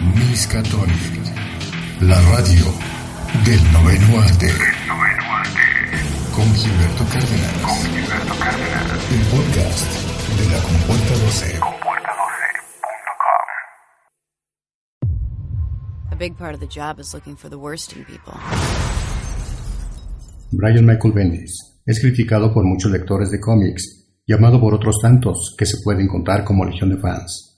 Miss Catholic, la radio del noveno arte. Con Gilberto Cárdenas. El podcast de la Compuerta 12. A big part of the job is looking for the worst in people. Brian Michael Bendis es criticado por muchos lectores de cómics y amado por otros tantos que se pueden contar como legión de fans.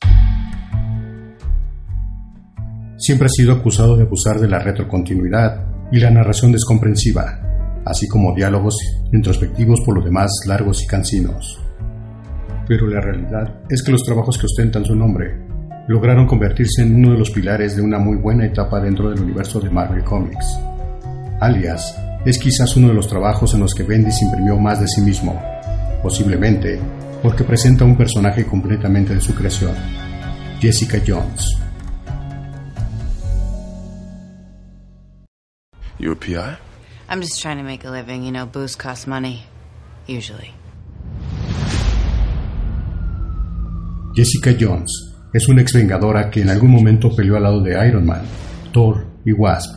Siempre ha sido acusado de abusar de la retrocontinuidad y la narración descomprensiva, así como diálogos introspectivos por lo demás largos y cansinos. Pero la realidad es que los trabajos que ostentan su nombre lograron convertirse en uno de los pilares de una muy buena etapa dentro del universo de Marvel Comics. Alias es quizás uno de los trabajos en los que Bendis imprimió más de sí mismo, posiblemente porque presenta un personaje completamente de su creación, Jessica Jones. You a PI? I'm just trying to make a living. You know, booze costs money. Usually. Jessica Jones es una ex vengadora que en algún momento peleó al lado de Iron Man, Thor y Wasp,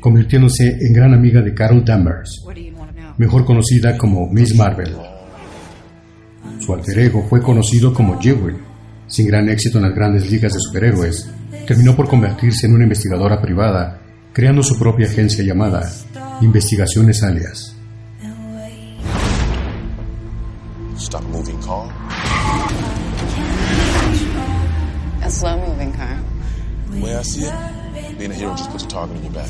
convirtiéndose en gran amiga de Carol Danvers, mejor conocida como Miss Marvel. Su alter ego fue conocido como Jewel. Sin gran éxito en las grandes ligas de superhéroes, terminó por convertirse en una investigadora privada, creando su propia agencia llamada Investigaciones Alias. Stop moving car. A slow moving car. The way I see it, being a hero just puts a target on your back.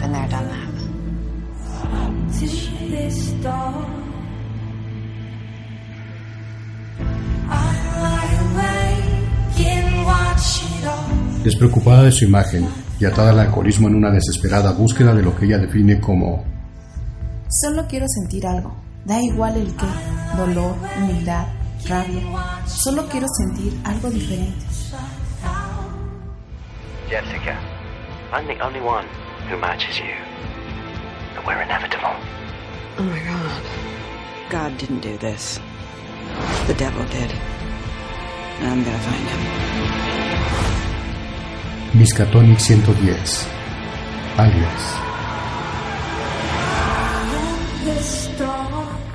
Been there, done that. Despreocupada de su imagen y atada al alcoholismo en una desesperada búsqueda de lo que ella define como Solo quiero sentir algo. Da igual el qué. Dolor, humildad, rabia. Solo quiero sentir algo diferente. Jessica, I'm the only one who matches you. And we're inevitable. Oh my god. God didn't do this. The devil did. And I'm gonna find him. Miskatonic 110, alias.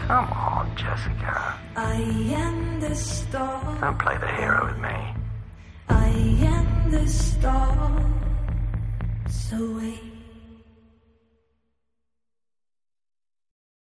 Come on, Jessica. Don't play the hero with me. I am the star. So wait.